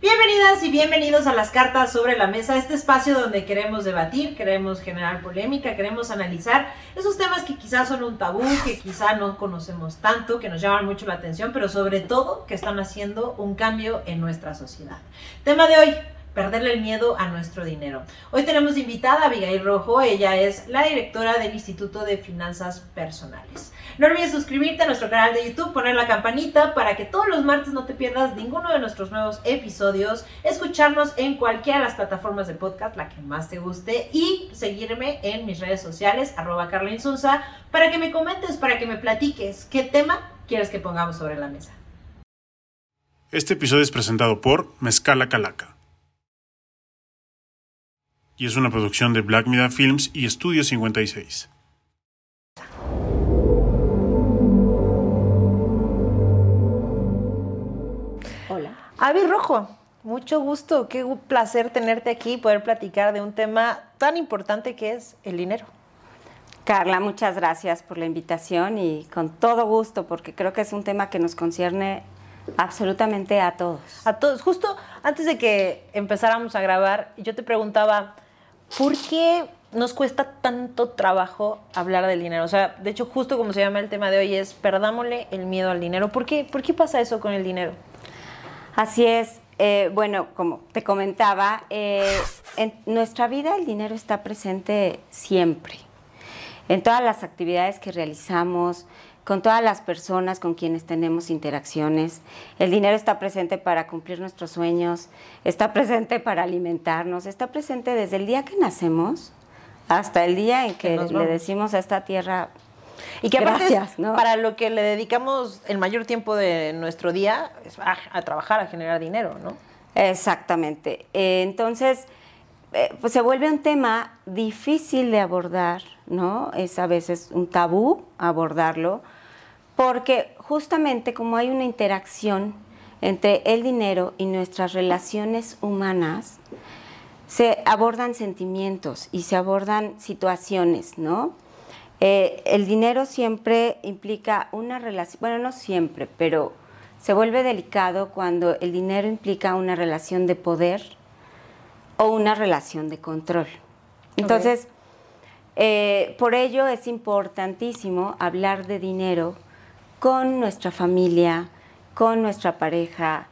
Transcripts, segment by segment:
Bienvenidas y bienvenidos a las cartas sobre la mesa, este espacio donde queremos debatir, queremos generar polémica, queremos analizar esos temas que quizás son un tabú, que quizás no conocemos tanto, que nos llaman mucho la atención, pero sobre todo que están haciendo un cambio en nuestra sociedad. Tema de hoy, perderle el miedo a nuestro dinero. Hoy tenemos invitada a Abigail Rojo, ella es la directora del Instituto de Finanzas Personales. No olvides suscribirte a nuestro canal de YouTube, poner la campanita para que todos los martes no te pierdas ninguno de nuestros nuevos episodios, escucharnos en cualquiera de las plataformas de podcast, la que más te guste, y seguirme en mis redes sociales, arroba Carla Insunza, para que me comentes, para que me platiques qué tema quieres que pongamos sobre la mesa. Este episodio es presentado por Mezcala Calaca y es una producción de Black Mida Films y Estudio 56. Hola. Avi Rojo, mucho gusto, qué placer tenerte aquí y poder platicar de un tema tan importante que es el dinero. Carla, muchas gracias por la invitación y con todo gusto, porque creo que es un tema que nos concierne absolutamente a todos. A todos. Justo antes de que empezáramos a grabar, yo te preguntaba, ¿por qué nos cuesta tanto trabajo hablar del dinero? O sea, de hecho, justo como se llama el tema de hoy es perdámosle el miedo al dinero. ¿Por qué, ¿Por qué pasa eso con el dinero? Así es. Eh, bueno, como te comentaba, eh, en nuestra vida el dinero está presente siempre. En todas las actividades que realizamos, con todas las personas con quienes tenemos interacciones. El dinero está presente para cumplir nuestros sueños, está presente para alimentarnos, está presente desde el día que nacemos hasta el día en que, le decimos a esta tierra y que Gracias, para lo que le dedicamos el mayor tiempo de nuestro día es a, trabajar, a generar dinero, ¿no? Exactamente. Eh, entonces, eh, pues se vuelve un tema difícil de abordar, ¿no? Es a veces un tabú abordarlo, porque justamente como hay una interacción entre el dinero y nuestras relaciones humanas, se abordan sentimientos y se abordan situaciones, ¿no? Eh, el dinero siempre implica una relación, bueno, no siempre, pero se vuelve delicado cuando el dinero implica una relación de poder o una relación de control. Entonces, eh, por ello es importantísimo hablar de dinero con nuestra familia, con nuestra pareja,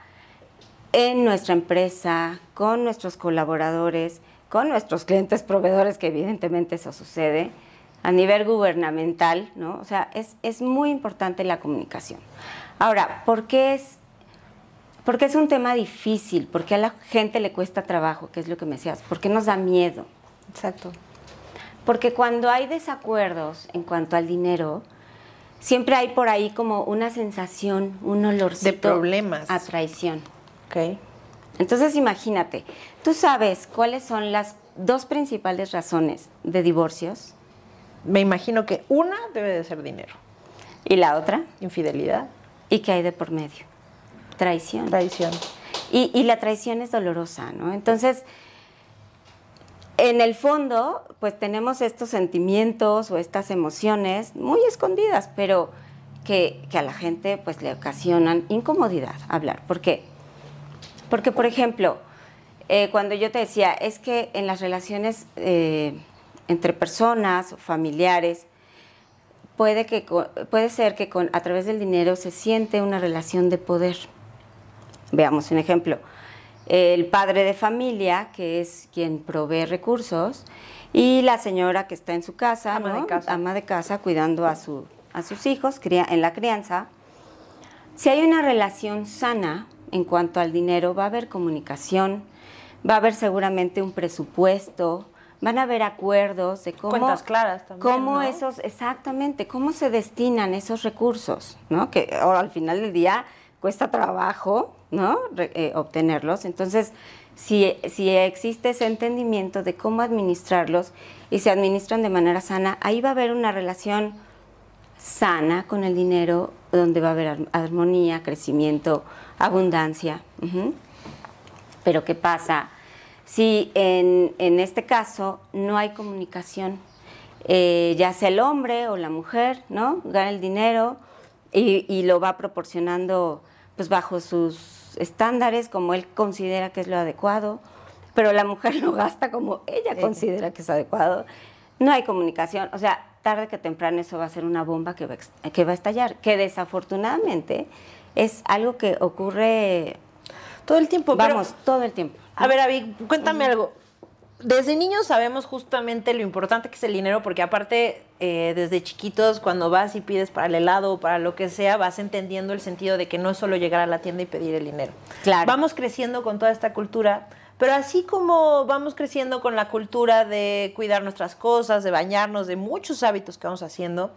en nuestra empresa, con nuestros colaboradores, con nuestros clientes proveedores, que evidentemente eso sucede, a nivel gubernamental, ¿no? O sea, es, es muy importante la comunicación. Ahora, ¿por qué es, porque es un tema difícil? ¿Por qué a la gente le cuesta trabajo? ¿Qué es lo que me decías? ¿Por qué nos da miedo? Exacto. Porque cuando hay desacuerdos en cuanto al dinero, siempre hay por ahí como una sensación, un olorcito de problemas a traición. Ok. Entonces imagínate, ¿tú sabes cuáles son las dos principales razones de divorcios? Me imagino que una debe de ser dinero. ¿Y la otra? Infidelidad. ¿Y qué hay de por medio? Traición. Traición. Y, y la traición es dolorosa, ¿no? Entonces, en el fondo, pues tenemos estos sentimientos o estas emociones muy escondidas, pero que, a la gente pues le ocasionan incomodidad hablar. ¿Por qué? Porque, por ejemplo, eh, cuando yo te decía, es que en las relaciones eh, entre personas, familiares, puede, que, puede ser que con, a través del dinero se siente una relación de poder. Veamos un ejemplo el padre de familia, que es quien provee recursos, y la señora que está en su casa, ama, de, casa. ama de casa, cuidando a, su, a sus hijos en la crianza. Si hay una relación sana en cuanto al dinero, va a haber comunicación, va a haber seguramente un presupuesto, van a haber acuerdos de cómo cuentas claras también, cómo esos exactamente cómo se destinan esos recursos no que al final del día cuesta trabajo ¿no? Eh, obtenerlos. Entonces, si, si existe ese entendimiento de cómo administrarlos y se administran de manera sana, ahí va a haber una relación sana con el dinero, donde va a haber armonía, crecimiento, abundancia. Pero ¿qué pasa? Si en, en, este caso no hay comunicación, eh, ya sea el hombre o la mujer, ¿no? Gana el dinero y, y lo va proporcionando pues bajo sus estándares, como él considera que es lo adecuado, pero la mujer lo gasta como ella considera que es adecuado. No hay comunicación, o sea, tarde que temprano eso va a ser una bomba que va, que va a estallar, que desafortunadamente es algo que ocurre todo el tiempo. Vamos, todo el tiempo. A ver, Avi, cuéntame algo. Desde niños sabemos justamente lo importante que es el dinero, porque aparte, eh, desde chiquitos, cuando vas y pides para el helado o para lo que sea, vas entendiendo el sentido de que no es solo llegar a la tienda y pedir el dinero. Claro. Vamos creciendo con toda esta cultura, pero así como vamos creciendo con la cultura de cuidar nuestras cosas, de bañarnos, de muchos hábitos que vamos haciendo,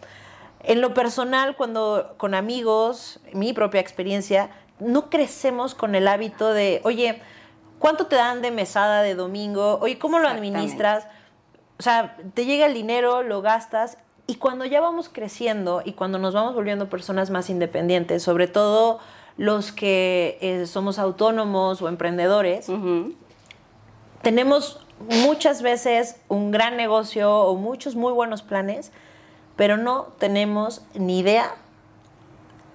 en lo personal, cuando con amigos, mi propia experiencia, no crecemos con el hábito de, oye, ¿cuánto te dan de mesada de domingo? Oye, ¿cómo lo administras? O sea, te llega el dinero, lo gastas y cuando ya vamos creciendo y cuando nos vamos volviendo personas más independientes, sobre todo los que eh, somos autónomos o emprendedores, tenemos muchas veces un gran negocio o muchos muy buenos planes, pero no tenemos ni idea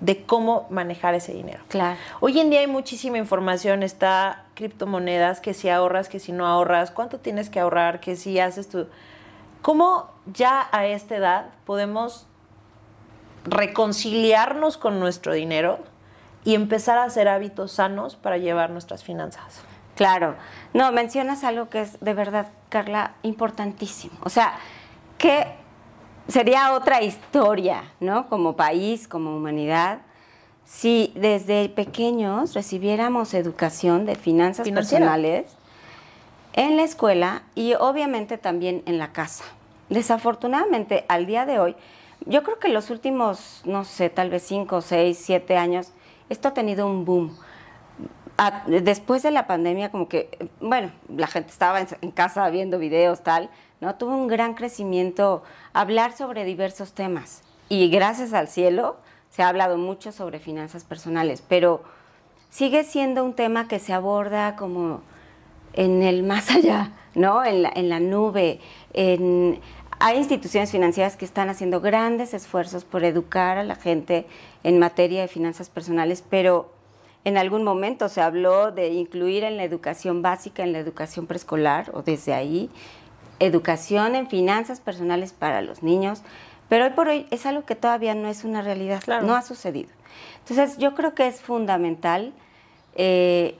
de cómo manejar ese dinero. Claro. Hoy en día hay muchísima información, está criptomonedas, que si ahorras, que si no ahorras, cuánto tienes que ahorrar, que si haces tu... ¿Cómo ya a esta edad podemos reconciliarnos con nuestro dinero y empezar a hacer hábitos sanos para llevar nuestras finanzas? Claro. No, mencionas algo que es de verdad, Carla, importantísimo. O sea, que sería otra historia, ¿no? Como país, como humanidad, si desde pequeños recibiéramos educación de finanzas personales en la escuela y obviamente también en la casa. Desafortunadamente, al día de hoy, yo creo que los últimos, no sé, tal vez cinco, seis, siete años, esto ha tenido un boom después de la pandemia, como que, bueno, la gente estaba en, casa viendo videos, tal, ¿no? Tuvo un gran crecimiento hablar sobre diversos temas. Y gracias al cielo se ha hablado mucho sobre finanzas personales, pero sigue siendo un tema que se aborda como en el más allá, ¿no? En la, nube. Hay instituciones financieras que están haciendo grandes esfuerzos por educar a la gente en materia de finanzas personales, pero en algún momento se habló de incluir en la educación básica, en la educación preescolar o desde ahí, educación en finanzas personales para los niños, pero hoy por hoy es algo que todavía no es una realidad, no ha sucedido. Entonces yo creo que es fundamental, eh,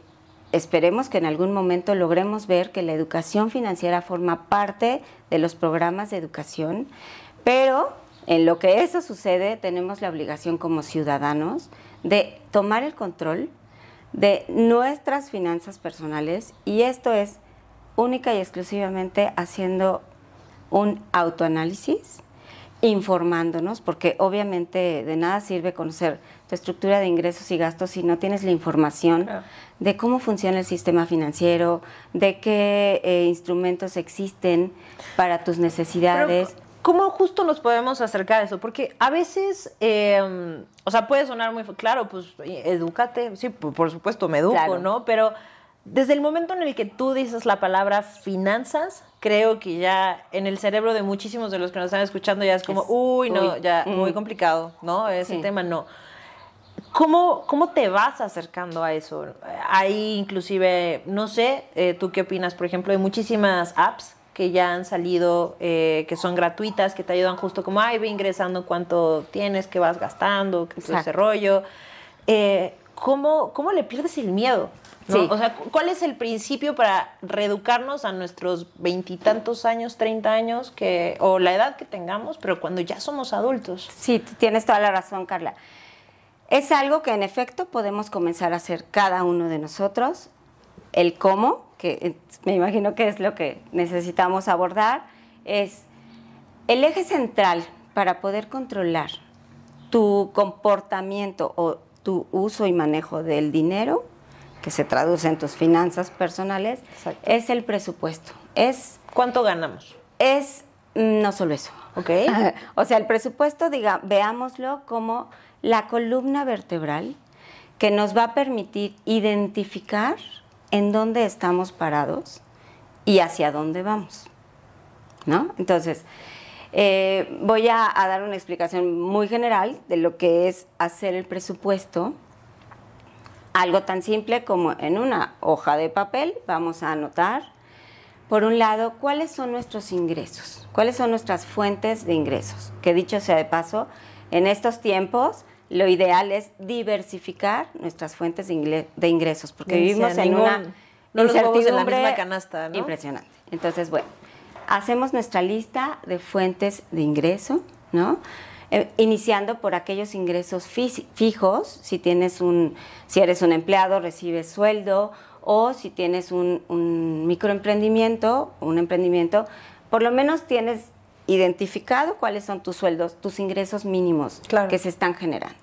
esperemos que en algún momento logremos ver que la educación financiera forma parte de los programas de educación, pero en lo que eso sucede tenemos la obligación como ciudadanos de tomar el control de nuestras finanzas personales y esto es única y exclusivamente haciendo un autoanálisis, informándonos, porque obviamente de nada sirve conocer tu estructura de ingresos y gastos si no tienes la información de cómo funciona el sistema financiero, de qué eh, instrumentos existen para tus necesidades. ¿Cómo justo nos podemos acercar a eso? Porque a veces, em, o sea, puede sonar muy claro, pues, edúcate, sí, por supuesto, me educo, ¿no? Pero desde el momento en el que tú dices la palabra finanzas, creo que ya en el cerebro de muchísimos de los que nos están escuchando ya es como, uy, no, ya muy complicado, ¿no? Ese tema no. ¿Cómo, ¿Cómo te vas acercando a eso? Hay inclusive, no sé, eh, tú qué opinas, por ejemplo, hay muchísimas apps que ya han salido, eh, que son gratuitas, que te ayudan justo como, ay, ve ingresando cuánto tienes, qué vas gastando, qué ese rollo. Eh, ¿cómo, ¿Cómo le pierdes el miedo? O sea, ¿cuál es el principio para reeducarnos a nuestros veintitantos años, treinta años, que, o la edad que tengamos, pero cuando ya somos adultos? Sí, tienes toda la razón, Carla. Es algo que en efecto podemos comenzar a hacer cada uno de nosotros. El cómo, que me imagino que es lo que necesitamos abordar, es el eje central para poder controlar tu comportamiento o tu uso y manejo del dinero, que se traduce en tus finanzas personales, es el presupuesto. Es ¿Cuánto ganamos? Es mm, no solo eso. Ok. o sea, el presupuesto, diga, veámoslo como la columna vertebral que nos va a permitir identificar en dónde estamos parados y hacia dónde vamos. ¿No? Entonces, eh, voy a, dar una explicación muy general de lo que es hacer el presupuesto. Algo tan simple como en una hoja de papel vamos a anotar, por un lado, cuáles son nuestros ingresos, cuáles son nuestras fuentes de ingresos. Que dicho sea de paso, en estos tiempos lo ideal es diversificar nuestras fuentes de ingresos, porque vivimos en una no incertidumbre en la misma canasta, ¿no? impresionante. Entonces, bueno, hacemos nuestra lista de fuentes de ingreso, ¿no? Eh, iniciando por aquellos ingresos fijos, si tienes un, si eres un empleado, recibes sueldo, o si tienes un, un microemprendimiento, un emprendimiento, por lo menos tienes identificado cuáles son tus sueldos, tus ingresos mínimos que se están generando.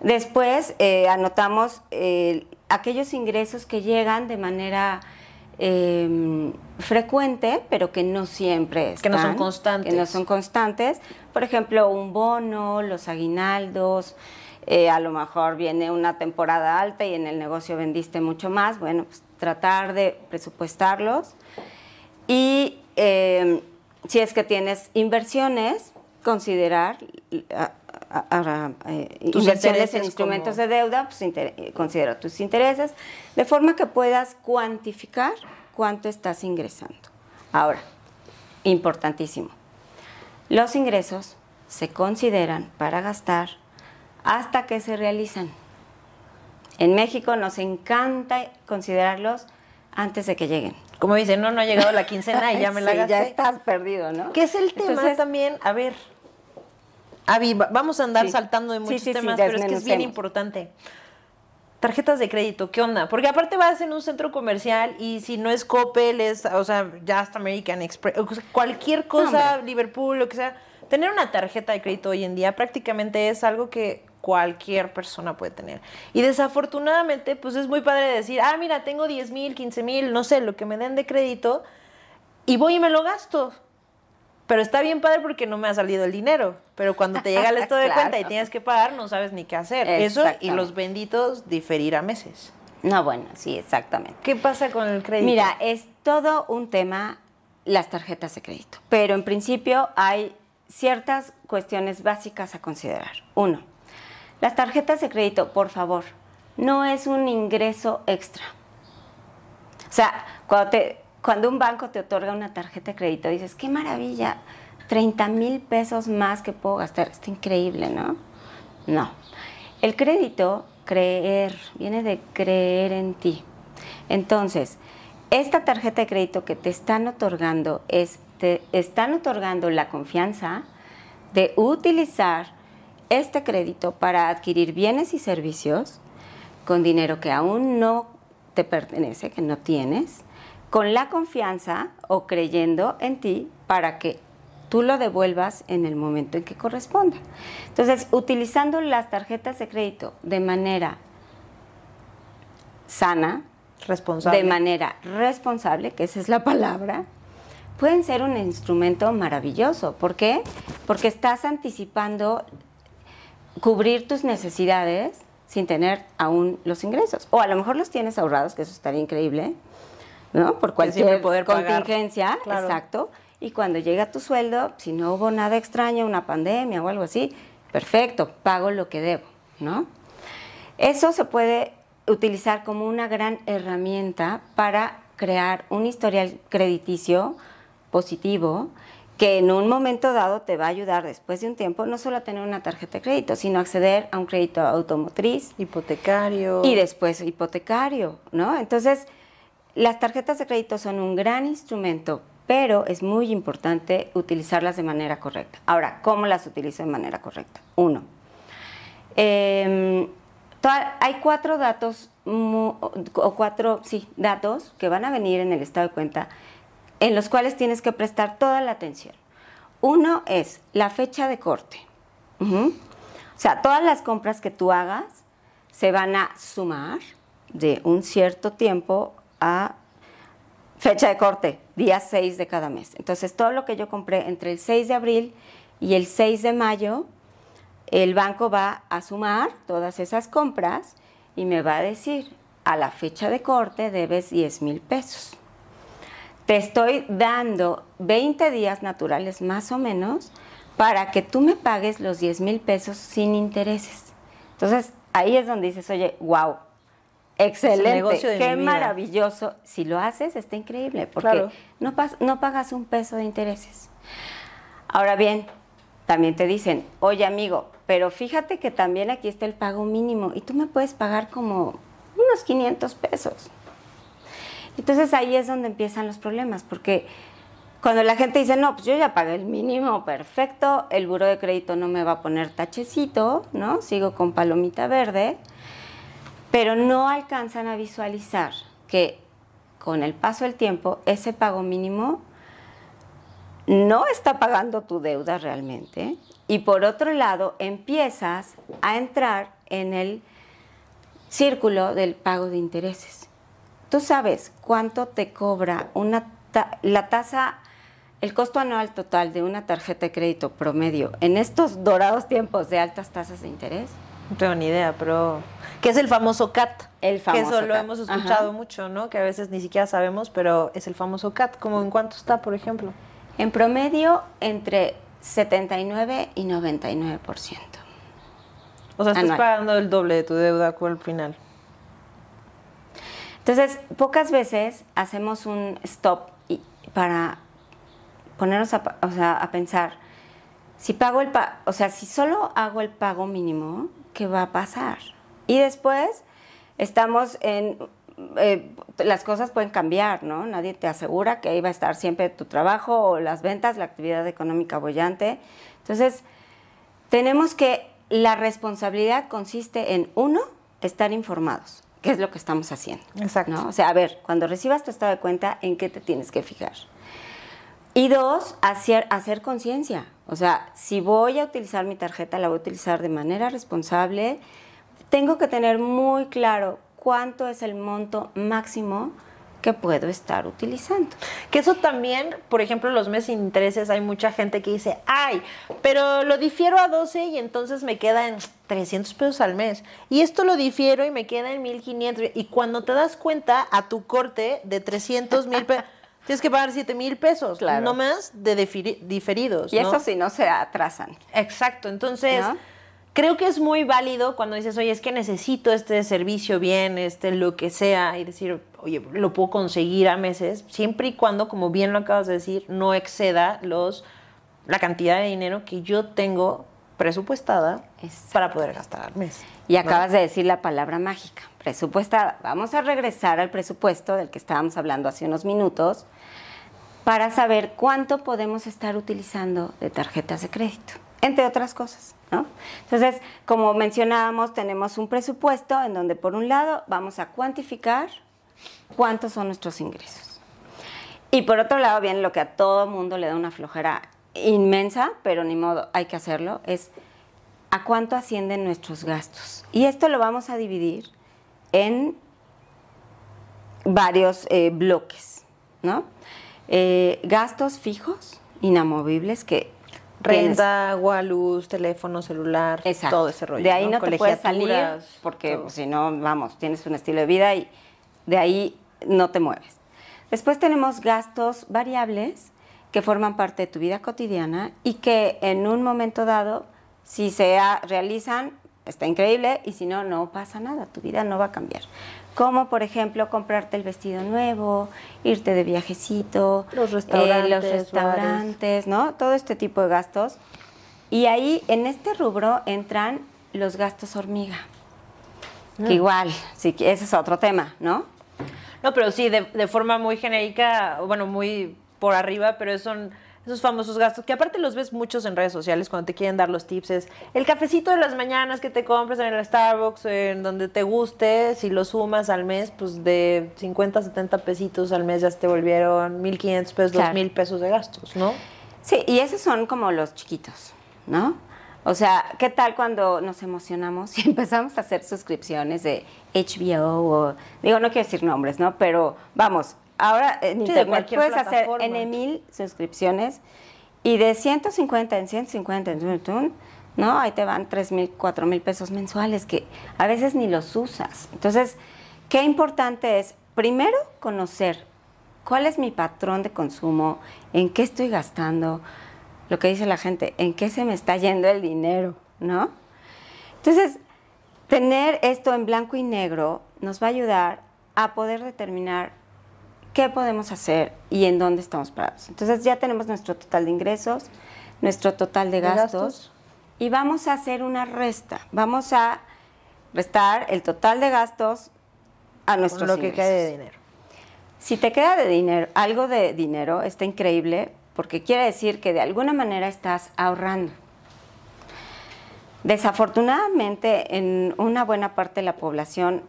Después eh, anotamos eh, aquellos ingresos que llegan de manera em, frecuente, pero que no siempre están. Que no son constantes. Que no son constantes. Por ejemplo, un bono, los aguinaldos, eh, a lo mejor viene una temporada alta y en el negocio vendiste mucho más. Bueno, pues tratar de presupuestarlos. Y em, si es que tienes inversiones, considerar eh, inversiones en instrumentos de deuda, pues considera tus intereses, de forma que puedas cuantificar cuánto estás ingresando. Ahora, importantísimo, los ingresos se consideran para gastar hasta que se realizan. En México nos encanta considerarlos antes de que lleguen. Como dicen, no, no ha llegado la quincena y ya me la gasté. ya estás perdido, ¿no? ¿Qué es el tema también? A ver, Avi, vamos a andar saltando de muchos temas, pero es que es bien importante. Tarjetas de crédito, ¿qué onda? Porque aparte vas en un centro comercial y si no es Coppel, es, o sea, ya hasta American Express, cualquier cosa, Liverpool, lo que sea. Tener una tarjeta de crédito hoy en día prácticamente es algo que cualquier persona puede tener. Y desafortunadamente, pues es muy padre decir, ah, mira, tengo 10 mil, 15 mil, no sé, lo que me den de crédito, y voy y me lo gasto. Pero está bien padre porque no me ha salido el dinero. Pero cuando te llega el estado de cuenta y tienes que pagar, no sabes ni qué hacer. Eso y los benditos diferir a meses. No, bueno, sí, exactamente. ¿Qué pasa con el crédito? Mira, es todo un tema las tarjetas de crédito. Pero en principio hay ciertas cuestiones básicas a considerar. Uno, las tarjetas de crédito, por favor, no es un ingreso extra. O sea, cuando te, cuando un banco te otorga una tarjeta de crédito, dices, qué maravilla, 30 mil pesos más que puedo gastar, está increíble, ¿no? No. El crédito, creer, viene de creer en ti. Entonces, esta tarjeta de crédito que te están otorgando es, te están otorgando la confianza de utilizar este crédito para adquirir bienes y servicios con dinero que aún no te pertenece, que no tienes, con la confianza o creyendo en ti para que tú lo devuelvas en el momento en que corresponda. Entonces, utilizando las tarjetas de crédito de manera sana, responsable. de manera responsable, que esa es la palabra, pueden ser un instrumento maravilloso. ¿Por qué? Porque estás anticipando cubrir tus necesidades sin tener aún los ingresos. O a lo mejor los tienes ahorrados, que eso estaría increíble, ¿no? Por cualquier poder contingencia, exacto. Y cuando llega tu sueldo, si no hubo nada extraño, una pandemia o algo así, perfecto, pago lo que debo, ¿no? Eso se puede utilizar como una gran herramienta para crear un historial crediticio positivo que en un momento dado te va a ayudar después de un tiempo no solo a tener una tarjeta de crédito, sino acceder a un crédito automotriz, hipotecario y después hipotecario, ¿no? Entonces, las tarjetas de crédito son un gran instrumento, pero es muy importante utilizarlas de manera correcta. Ahora, ¿cómo las utilizo de manera correcta? Uno, em, hay cuatro datos, o cuatro, sí, datos que van a venir en el estado de cuenta en los cuales tienes que prestar toda la atención. Uno es la fecha de corte. O sea, todas las compras que tú hagas se van a sumar de un cierto tiempo a fecha de corte, día 6 de cada mes. Entonces, todo lo que yo compré entre el 6 de abril y el 6 de mayo, el banco va a sumar todas esas compras y me va a decir, a la fecha de corte debes 10 mil pesos. Te estoy dando 20 días naturales más o menos para que tú me pagues los 10 mil pesos sin intereses. Entonces, ahí es donde dices, oye, wow, Excelente, qué maravilloso. Si lo haces, está increíble, porque Claro. no, no pagas un peso de intereses. Ahora bien, también te dicen, oye amigo, pero fíjate que también aquí está el pago mínimo y tú me puedes pagar como unos 500 pesos. Entonces ahí es donde empiezan los problemas, porque cuando la gente dice, no, pues yo ya pagué el mínimo, perfecto, el buro de crédito no me va a poner tachecito, ¿no? Sigo con palomita verde, pero no alcanzan a visualizar que con el paso del tiempo ese pago mínimo no está pagando tu deuda realmente y por otro lado empiezas a entrar en el círculo del pago de intereses. Tú sabes cuánto te cobra una ta- la tasa, el costo anual total de una tarjeta de crédito promedio en estos dorados tiempos de altas tasas de interés. No tengo ni idea, pero... ¿Qué es el famoso CAT? El famoso Que eso lo hemos escuchado Ajá. mucho, ¿no? Que a veces ni siquiera sabemos, pero es el famoso CAT. ¿Cómo en cuánto está, por ejemplo? En promedio entre 79 y 99%. O sea, estás Anual. pagando el doble de tu deuda al final. Entonces, pocas veces hacemos un stop y- para ponernos a, o sea, a pensar, si pago el pa- o sea, si solo hago el pago mínimo, ¿qué va a pasar? Y después estamos en eh, las cosas pueden cambiar, ¿no? Nadie te asegura que ahí va a estar siempre tu trabajo o las ventas, la actividad económica bollante. Entonces, tenemos que la responsabilidad consiste en uno, estar informados, que es lo que estamos haciendo. Exacto. ¿no? O sea, a ver, cuando recibas tu estado de cuenta, ¿en qué te tienes que fijar? Y dos, hacer, hacer conciencia. O sea, si voy a utilizar mi tarjeta, la voy a utilizar de manera responsable. Tengo que tener muy claro cuánto es el monto máximo que puedo estar utilizando. Que eso también, por ejemplo, los meses sin intereses, hay mucha gente que dice, ay, pero lo difiero a 12 y entonces me queda en 300 pesos al mes. Y esto lo difiero y me queda en 1500. Y cuando te das cuenta, a tu corte de 300 mil pesos, tienes que pagar 7 mil pesos, Claro. no más de diferidos. Y ¿no? eso si no se atrasan. Exacto, entonces ¿No? creo que es muy válido cuando dices, oye, es que necesito este servicio bien, este lo que sea, y decir, oye, lo puedo conseguir a meses, siempre y cuando, como bien lo acabas de decir, no exceda los la cantidad de dinero que yo tengo presupuestada Exacto. para poder gastar al mes. Y acabas de decir la palabra mágica, Vamos a regresar al presupuesto del que estábamos hablando hace unos minutos para saber cuánto podemos estar utilizando de tarjetas de crédito, entre otras cosas. Entonces, como mencionábamos, tenemos un presupuesto en donde por un lado vamos a cuantificar cuántos son nuestros ingresos. Y por otro lado, viene lo que a todo mundo le da una flojera inmensa, pero ni modo, hay que hacerlo, es a cuánto ascienden nuestros gastos. Y esto lo vamos a dividir en varios eh, bloques, ¿no? Eh, gastos fijos, inamovibles, que Renta, agua, luz, teléfono, celular, Exacto. todo ese rollo. De ahí ¿no? no, te puedes salir porque pues, si no, vamos, tienes un estilo de vida y de ahí no te mueves. Después tenemos gastos variables que forman parte de tu vida cotidiana y que en un momento dado, si se realizan, está increíble y si no, no pasa nada, tu vida no va a cambiar. Como por ejemplo comprarte el vestido nuevo, irte de viajecito, Los eh, restaurantes, los bares. restaurantes, ¿no? Todo este tipo de gastos. Y ahí, en este rubro, entran los gastos hormiga. Mm. Que igual, sí, ese es otro tema, ¿no? No, pero sí, de, de forma muy genérica, bueno, muy por arriba, pero son esos famosos gastos que aparte los ves muchos en redes sociales cuando te quieren dar los tips. Es el cafecito de las mañanas que te compras en el Starbucks, en donde te guste, si lo sumas al mes, pues de 50, 70 pesitos al mes ya se te volvieron 1.500 pesos, Claro. 2.000 pesos de gastos, ¿no? Sí, y esos son como los chiquitos, ¿no? O sea, ¿qué tal cuando nos emocionamos y empezamos a hacer suscripciones de HBO o, digo, no quiero decir nombres, ¿no? Pero vamos, ahora en de internet cualquier puedes hacer. N mil suscripciones y de 150 en 150 en tun, ¿no? Ahí te van 3 mil, 4 mil pesos mensuales que a veces ni los usas. Entonces, qué importante es, primero, conocer cuál es mi patrón de consumo, en qué estoy gastando, lo que dice la gente, en qué se me está yendo el dinero, ¿no? Entonces, tener esto en blanco y negro nos va a ayudar a poder determinar qué podemos hacer y en dónde estamos parados. Entonces ya tenemos nuestro total de ingresos, nuestro total de ¿De gastos, y vamos a hacer una resta. Vamos a restar el total de gastos a nuestros Con lo que quede de dinero. Si te queda de dinero, algo de dinero, está increíble porque quiere decir que de alguna manera estás ahorrando. Desafortunadamente, en una buena parte de la población,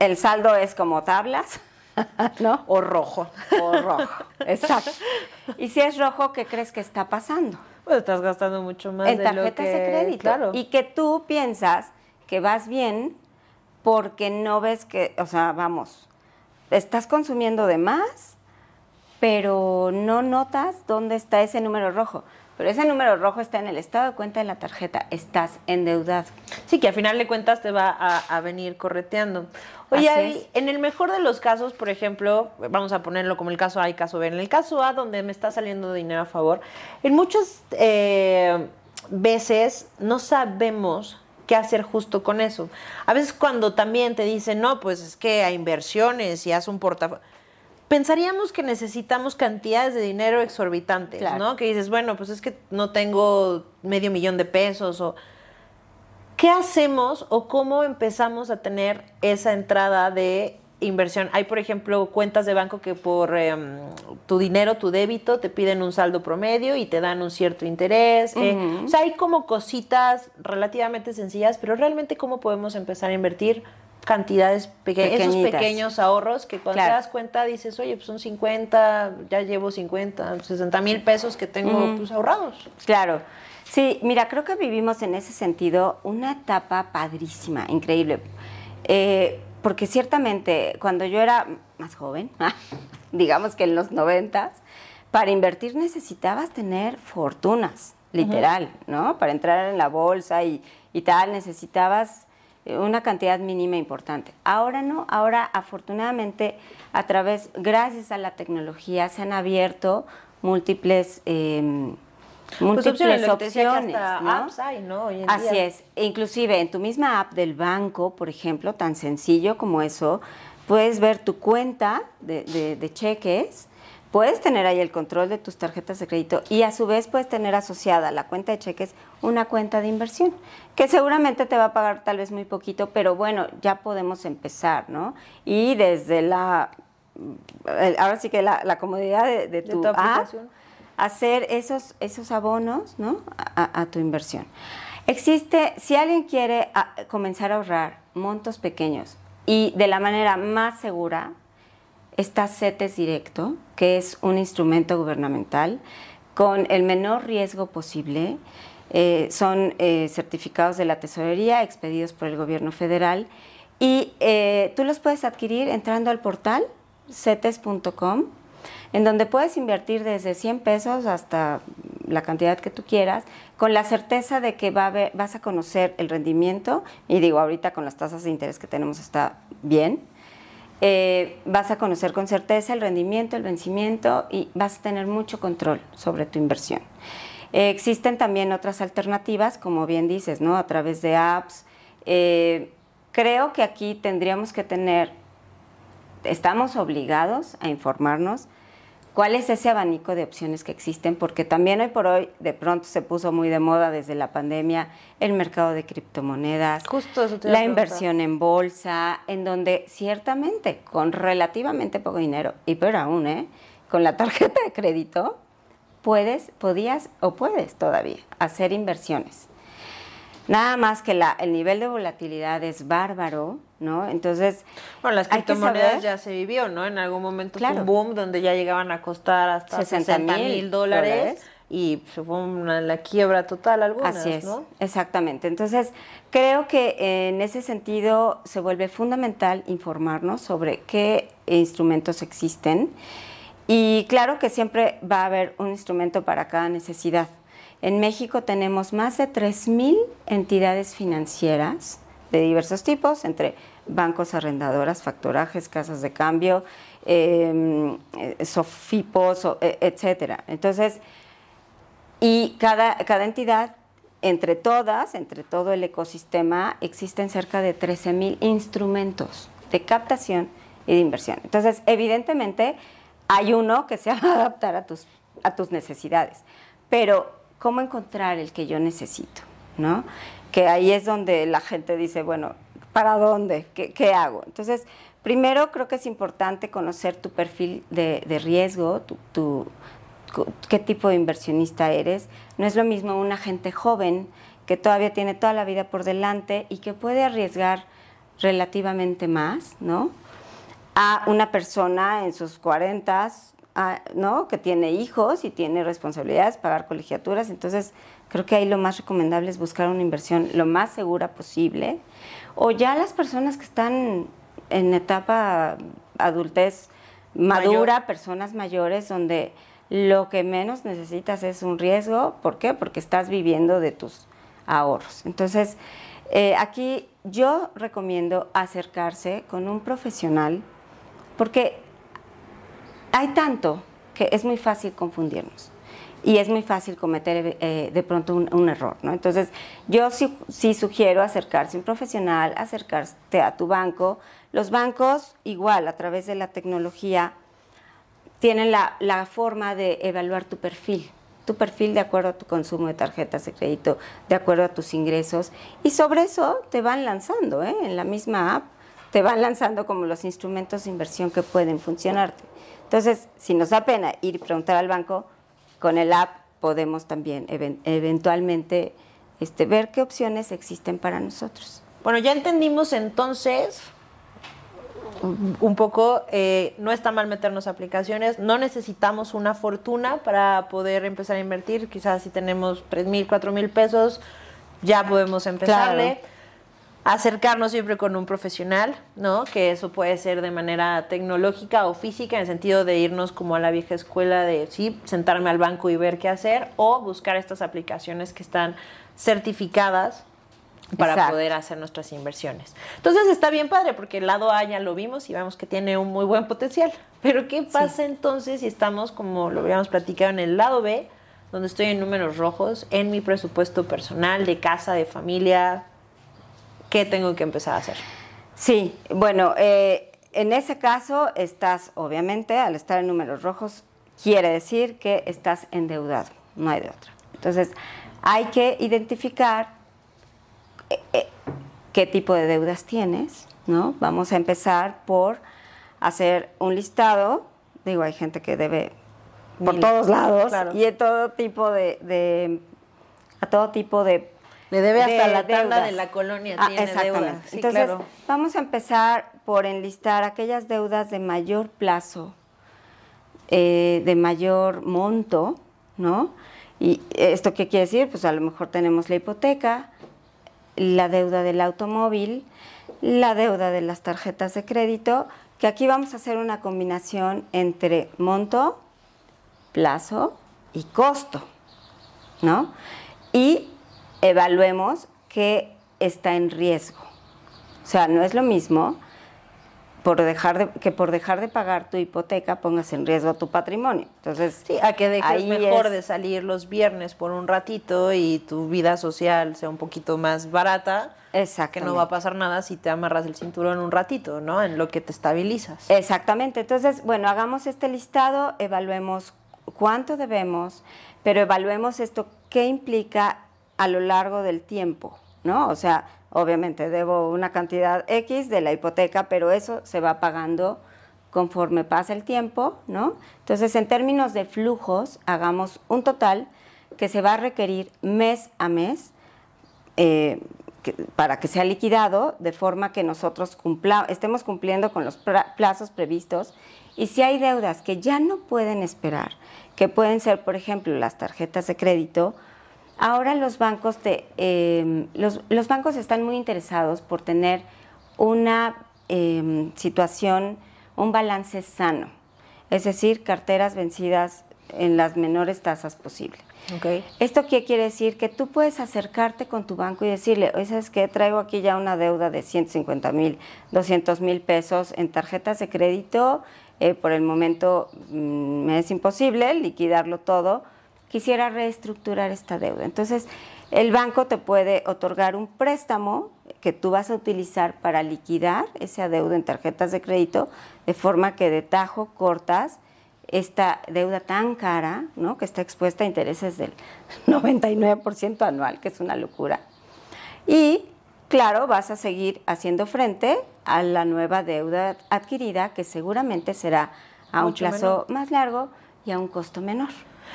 el saldo es como tablas, ¿no? O rojo. O rojo. Exacto. Y si es rojo, ¿qué crees que está pasando? Pues estás gastando mucho más en de lo tarjetas que... de crédito. Claro. Y que tú piensas que vas bien porque no ves que, o sea, vamos, estás consumiendo de más, pero no notas dónde está ese número rojo. Pero ese número rojo está en el estado de cuenta de la tarjeta, estás endeudado. Sí, que al final de cuentas te va a, a venir correteando. Oye, ahí, en el mejor de los casos, por ejemplo, vamos a ponerlo como el caso A y caso B. En el caso A, donde me está saliendo dinero a favor, en muchas eh, veces no sabemos qué hacer justo con eso. A veces cuando también te dicen, no, pues es que hay inversiones y haz un portafolio. Pensaríamos que necesitamos cantidades de dinero exorbitantes, Claro. ¿no? Que dices, bueno, pues es que no tengo medio millón de pesos o... ¿Qué hacemos o cómo empezamos a tener esa entrada de inversión? Hay, por ejemplo, cuentas de banco que por em, tu dinero, tu débito, te piden un saldo promedio y te dan un cierto interés. eh, o sea, hay como cositas relativamente sencillas, pero realmente cómo podemos empezar a invertir cantidades pequeñas, esos Pequeñitas. pequeños ahorros que cuando Claro. te das cuenta dices, oye, pues son 50, ya llevo 50, 60 mil pesos que tengo pues ahorrados. Claro. Sí, mira, creo que vivimos en ese sentido una etapa padrísima, increíble. Eh, porque ciertamente cuando yo era más joven, digamos que en los noventas, para invertir necesitabas tener fortunas, literal, ¿no? Para entrar en la bolsa y, y tal, necesitabas una cantidad mínima importante. Ahora no, ahora afortunadamente a través, gracias a la tecnología, se han abierto múltiples... em, Pues múltiples opciones, hasta ¿no? apps hay, ¿no? Hoy en Así día. es. E inclusive en tu misma app del banco, por ejemplo, tan sencillo como eso, puedes ver tu cuenta de, de- de cheques, puedes tener ahí el control de tus tarjetas de crédito y a su vez puedes tener asociada a la cuenta de cheques una cuenta de inversión, que seguramente te va a pagar tal vez muy poquito, pero bueno, ya podemos empezar, ¿no? Y desde la, eh, ahora sí que la, la comodidad de, de De tu, app, aplicación. hacer esos, esos abonos ¿no? a, a- a tu inversión. Existe, si alguien quiere a- comenzar a ahorrar montos pequeños y de la manera más segura, está CETES Directo, que es un instrumento gubernamental con el menor riesgo posible. Eh, son eh, certificados de la tesorería expedidos por el gobierno federal. Y eh, tú los puedes adquirir entrando al portal cetes.com en donde puedes invertir desde 100 pesos hasta la cantidad que tú quieras, con la certeza de que vas a conocer el rendimiento, y digo, ahorita con las tasas de interés que tenemos está bien, eh, vas a conocer con certeza el rendimiento, el vencimiento y vas a tener mucho control sobre tu inversión. Eh, existen también otras alternativas, como bien dices, ¿no? A través de apps. Eh, creo que aquí tendríamos que tener, estamos obligados a informarnos cuál es ese abanico de opciones que existen, porque también hoy por hoy de pronto se puso muy de moda desde la pandemia el mercado de criptomonedas, Justo eso te iba a la inversión en bolsa, en donde ciertamente con relativamente poco dinero, y peor aún, ¿eh? con la tarjeta de crédito, puedes, podías o puedes todavía hacer inversiones. Nada más que la, el nivel de volatilidad es bárbaro, ¿no? Entonces, Bueno, las criptomonedas ya se vivió, ¿no? En algún momento fue Claro. un boom donde ya llegaban a costar hasta 60 60 mil dólares, dólares. y se fue una, la quiebra total algunas, Así es, ¿no? exactamente. Entonces, creo que en ese sentido se vuelve fundamental informarnos sobre qué instrumentos existen y claro que siempre va a haber un instrumento para cada necesidad. En México tenemos más de 3.000 entidades financieras de diversos tipos, entre bancos, arrendadoras, factorajes, casas de cambio, eh, eh, sofipos, eh, etcétera. Entonces, y cada, cada entidad, entre todas, entre todo el ecosistema, existen cerca de 13 mil instrumentos de captación y de inversión. Entonces, evidentemente, hay uno que se va a adaptar a tus, a tus necesidades, pero ¿cómo encontrar el que yo necesito? ¿No? Que ahí es donde la gente dice, bueno, ¿para dónde? ¿Qué, hago? Entonces, primero creo que es importante conocer tu perfil de, riesgo, tu, qué tipo de inversionista eres. No es lo mismo una gente joven que todavía tiene toda la vida por delante y que puede arriesgar relativamente más, ¿no? A una persona en sus cuarentas, ¿no? Que tiene hijos y tiene responsabilidades, pagar colegiaturas. Entonces, creo que ahí lo más recomendable es buscar una inversión lo más segura posible. O ya las personas que están en etapa adultez madura, personas mayores, donde lo que menos necesitas es un riesgo. ¿Por qué? Porque estás viviendo de tus ahorros. Entonces, eh, aquí yo recomiendo acercarse con un profesional porque hay tanto que es muy fácil confundirnos y es muy fácil cometer eh, de pronto un, error, ¿no? Entonces, yo sí, sí, sugiero acercarse a un profesional, acercarte a tu banco. Los bancos, igual, a través de la tecnología, tienen la, la forma de evaluar tu perfil tu perfil de acuerdo a tu consumo de tarjetas de crédito, de acuerdo a tus ingresos. Y sobre eso te van lanzando, ¿eh? en la misma app, te van lanzando como los instrumentos de inversión que pueden funcionarte. Entonces, si nos da pena ir y preguntar al banco, con el app podemos también eventualmente este, ver qué opciones existen para nosotros. Bueno, ya entendimos entonces un poco, eh, no está mal meternos aplicaciones, no necesitamos una fortuna para poder empezar a invertir, quizás si tenemos 3 mil, 4 mil pesos, ya podemos empezarle. Acercarnos siempre con un profesional, ¿no? Que eso puede ser de manera tecnológica o física, en el sentido de irnos como a la vieja escuela de, sí, sentarme al banco y ver qué hacer, o buscar estas aplicaciones que están certificadas para poder hacer nuestras inversiones. Entonces está bien padre porque el lado A ya lo vimos y vemos que tiene un muy buen potencial. Pero ¿qué pasa entonces si estamos, como lo habíamos platicado, en el lado B, donde estoy en números rojos, en mi presupuesto personal, de casa, de familia? ¿Qué tengo que empezar a hacer? Sí, bueno, eh, en ese caso estás, obviamente, al estar en números rojos, quiere decir que estás endeudado, no hay de otra. Entonces, hay que identificar qué tipo de deudas tienes, ¿no? Vamos a empezar por hacer un listado. Digo, hay gente que debe por todos lados y a todo tipo de, a todo tipo de le debe hasta la tanda de la colonia ah, tiene exactamente. Entonces, vamos a empezar por enlistar aquellas deudas de mayor plazo, eh, de mayor monto, ¿no? ¿Y esto qué quiere decir? Pues a lo mejor tenemos la hipoteca, la deuda del automóvil, la deuda de las tarjetas de crédito, que aquí vamos a hacer una combinación entre monto, plazo y costo, ¿no? Y evaluemos qué está en riesgo. O sea, no es lo mismo por dejar de, que por dejar de pagar tu hipoteca pongas en riesgo tu patrimonio. Entonces, sí, a que dejes mejor de salir los viernes por un ratito y tu vida social sea un poquito más barata. Que no va a pasar nada si te amarras el cinturón un ratito, ¿no? En lo que te estabilizas. Exactamente. Entonces, bueno, hagamos este listado, evaluemos cuánto debemos, pero evaluemos esto, qué implica a lo largo del tiempo, ¿no? O sea, obviamente debo una cantidad X de la hipoteca, pero eso se va pagando conforme pasa el tiempo, ¿no? Entonces, en términos de flujos, hagamos un total que se va a requerir mes a mes eh, para que sea liquidado, de forma que nosotros estemos cumpliendo con los plazos previstos. Y si hay deudas que ya no pueden esperar, que pueden ser, por ejemplo, las tarjetas de crédito, Ahora los bancos, em, los, bancos están muy interesados por tener una em, situación, un balance sano, es decir, carteras vencidas en las menores tasas posibles. ¿Esto qué quiere decir? Que tú puedes acercarte con tu banco y decirle, oye, ¿sabes qué? Traigo aquí ya una deuda de 150 mil, 200 mil pesos en tarjetas de crédito. Eh, por el momento mm, me es imposible liquidarlo todo quisiera reestructurar esta deuda. Entonces, El banco te puede otorgar un préstamo que tú vas a utilizar para liquidar ese adeudo en tarjetas de crédito, de forma que de tajo cortas esta deuda tan cara, ¿no? que está expuesta a intereses del 99% anual, que es una locura. Y claro, vas a seguir haciendo frente a la nueva deuda adquirida, que seguramente será a un plazo más largo y a un costo menor.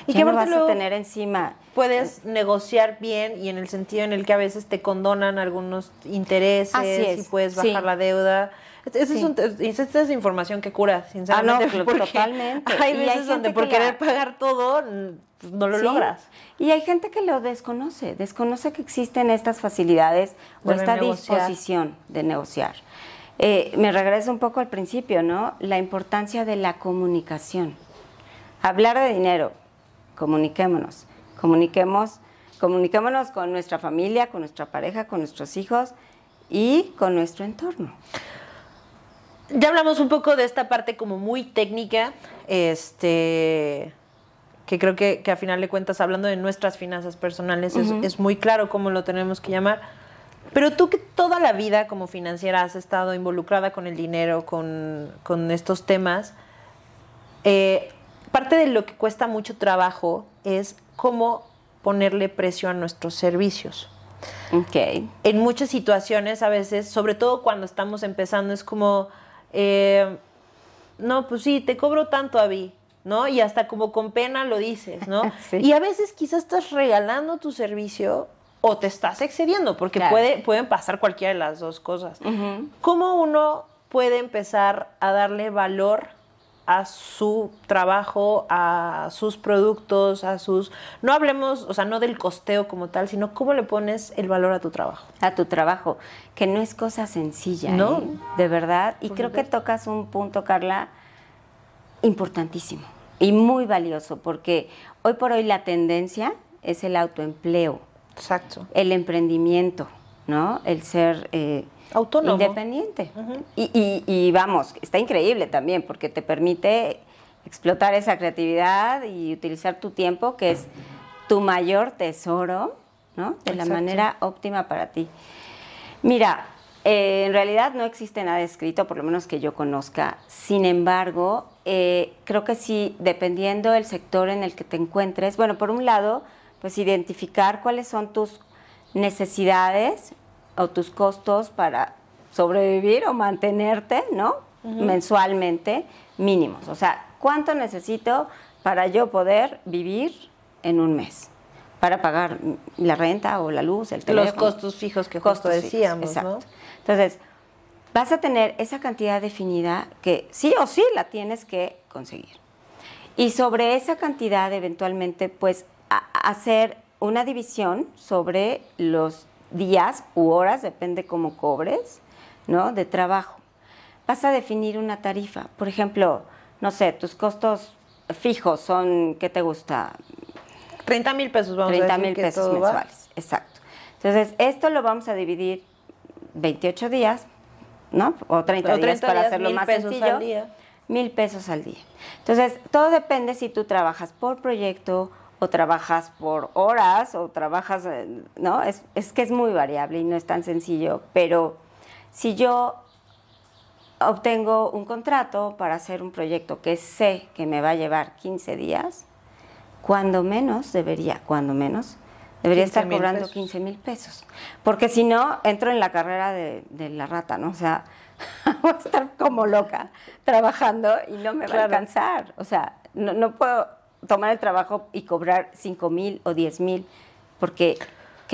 ¿Y qué vas a tener encima? Puedes negociar bien y en el sentido en el que a veces te condonan algunos intereses y puedes bajar la deuda. Esa es, información que cura, sinceramente. Ah, no, totalmente. Hay veces donde por querer pagar todo pues, no lo logras. Y hay gente que lo desconoce, desconoce que existen estas facilidades o esta disposición de negociar. Eh, me regreso un poco al principio, ¿no? La importancia de la comunicación. Hablar de dinero, comuniquémonos, comuniquemos, comuniquémonos con nuestra familia, con nuestra pareja, con nuestros hijos y con nuestro entorno. Ya hablamos un poco de esta parte como muy técnica, este, que creo que, a final de cuentas, hablando de nuestras finanzas personales, es, muy claro cómo lo tenemos que llamar. Pero tú que toda la vida como financiera has estado involucrada con el dinero, con, estos temas, eh, parte de lo que cuesta mucho trabajo es cómo ponerle precio a nuestros servicios. Okay. En muchas situaciones, a veces, sobre todo cuando estamos empezando, es como eh, no, pues sí, te cobro tanto a mí, ¿no? Y hasta como con pena lo dices, ¿no? Y a veces quizás estás regalando tu servicio o te estás excediendo, porque puede, pueden pasar cualquiera de las dos cosas. ¿Cómo uno puede empezar a darle valor a su trabajo, a sus productos, a sus... No hablemos, o sea, no del costeo como tal, sino cómo le pones el valor a tu trabajo. A tu trabajo, que no es cosa sencilla, ¿no? ¿eh? De verdad. Y creo que tocas un punto, Carla, importantísimo y muy valioso, porque hoy por hoy la tendencia es el autoempleo. Exacto. El emprendimiento, ¿no? El ser... Eh, Autónomo. Independiente. y, vamos, está increíble también porque te permite explotar esa creatividad y utilizar tu tiempo, que es tu mayor tesoro, ¿no? De la manera óptima para ti. Mira, eh, en realidad no existe nada escrito, por lo menos que yo conozca. Sin embargo, eh, creo que sí, dependiendo del sector en el que te encuentres, bueno, por un lado, pues identificar cuáles son tus necesidades o tus costos para sobrevivir o mantenerte, ¿no? Mensualmente mínimos. O sea, ¿cuánto necesito para yo poder vivir en un mes? Para pagar la renta o la luz, el teléfono. Los costos fijos que justo decíamos, ¿no? Entonces, vas a tener esa cantidad definida que sí o sí la tienes que conseguir. Y sobre esa cantidad, eventualmente, pues, hacer una división sobre los días u horas, depende cómo cobres, ¿no? De trabajo. Vas a definir una tarifa. Por ejemplo, no sé, tus costos fijos son, ¿qué te gusta? 30 mil pesos, vamos 30 mil pesos mensuales, exacto. Entonces, esto lo vamos a dividir 28 días, ¿no? O 30, días para hacerlo más sencillo. Al día. Mil pesos al día. Entonces, todo depende si tú trabajas por proyecto o trabajas por horas o trabajas, eh, ¿no? Es, es que es muy variable y no es tan sencillo, pero si yo obtengo un contrato para hacer un proyecto que sé que me va a llevar 15 días, cuando menos debería, cuando menos, debería estar cobrando 15 mil pesos. Porque si no, entro en la carrera de, la rata, ¿no? O sea, voy a estar como loca trabajando y no me va a alcanzar. O sea, no, no puedo tomar el trabajo y cobrar 5 mil o 10 mil, porque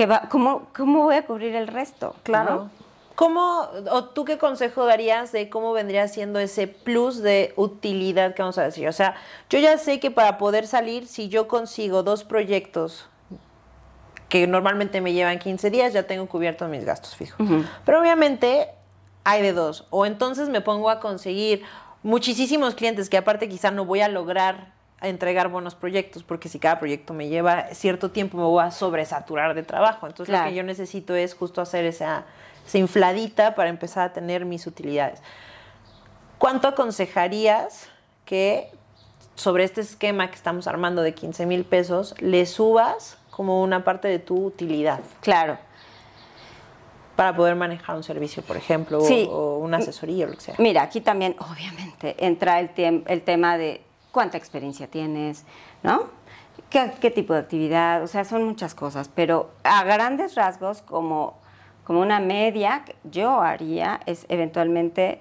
va, ¿cómo, ¿cómo voy a cubrir el resto? Claro. ¿Cómo, o tú qué consejo darías de cómo vendría siendo ese plus de utilidad que vamos a decir? O sea, yo ya sé que para poder salir, si yo consigo dos proyectos que normalmente me llevan 15 días, ya tengo cubiertos mis gastos fijos. Pero obviamente hay de dos. O entonces me pongo a conseguir muchísimos clientes que aparte quizá no voy a lograr a entregar buenos proyectos, porque si cada proyecto me lleva cierto tiempo me voy a sobresaturar de trabajo. Entonces lo que yo necesito es justo hacer esa, infladita para empezar a tener mis utilidades. ¿Cuánto aconsejarías que sobre este esquema que estamos armando de 15 mil pesos le subas como una parte de tu utilidad. Claro. Para poder manejar un servicio, por ejemplo, Sí. o, o una asesoría o lo que sea. Mira, aquí también, obviamente, entra el, el tema de cuánta experiencia tienes, ¿no? ¿Qué, qué tipo de actividad? O sea, son muchas cosas, pero a grandes rasgos, como, como una media, yo haría es eventualmente